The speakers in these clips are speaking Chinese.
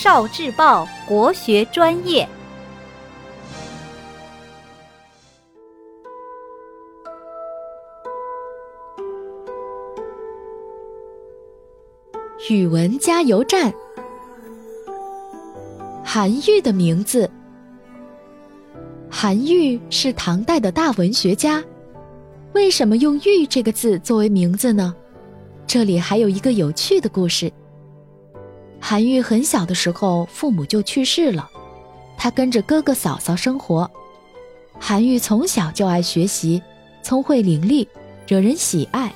少智报国学专业。语文加油站，韩愈的名字。韩愈是唐代的大文学家，为什么用“愈”这个字作为名字呢？这里还有一个有趣的故事。韩愈很小的时候，父母就去世了，他跟着哥哥嫂嫂生活。韩愈从小就爱学习，聪慧伶俐，惹人喜爱。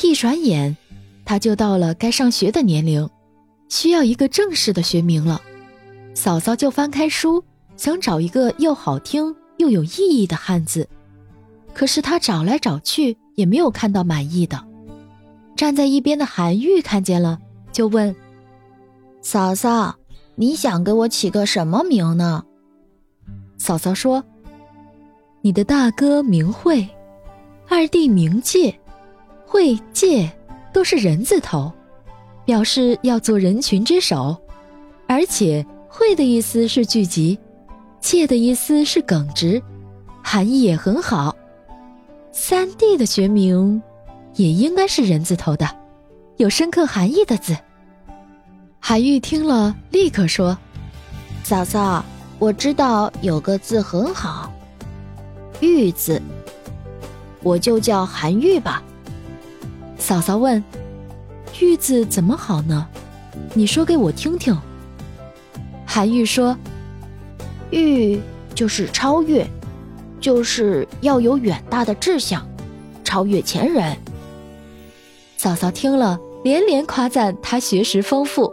一转眼。他就到了该上学的年龄，需要一个正式的学名了。嫂嫂就翻开书，想找一个又好听又有意义的汉字，可是他找来找去也没有看到满意的。站在一边的韩愈看见了，就问：“嫂嫂，你想给我起个什么名呢？”嫂嫂说：“你的大哥名慧，二弟名介，慧介。”都是人字头，表示要做人群之首，而且“会”的意思是聚集，“介”的意思是耿直，含义也很好。三弟的学名也应该是人字头的，有深刻含义的字。韩愈听了，立刻说：“嫂嫂，我知道有个字很好，‘玉’字，我就叫韩愈吧。”嫂嫂问：“玉字怎么好呢？你说给我听听。”韩愈说：“玉就是超越，就是要有远大的志向，超越前人。”嫂嫂听了，连连夸赞他学识丰富。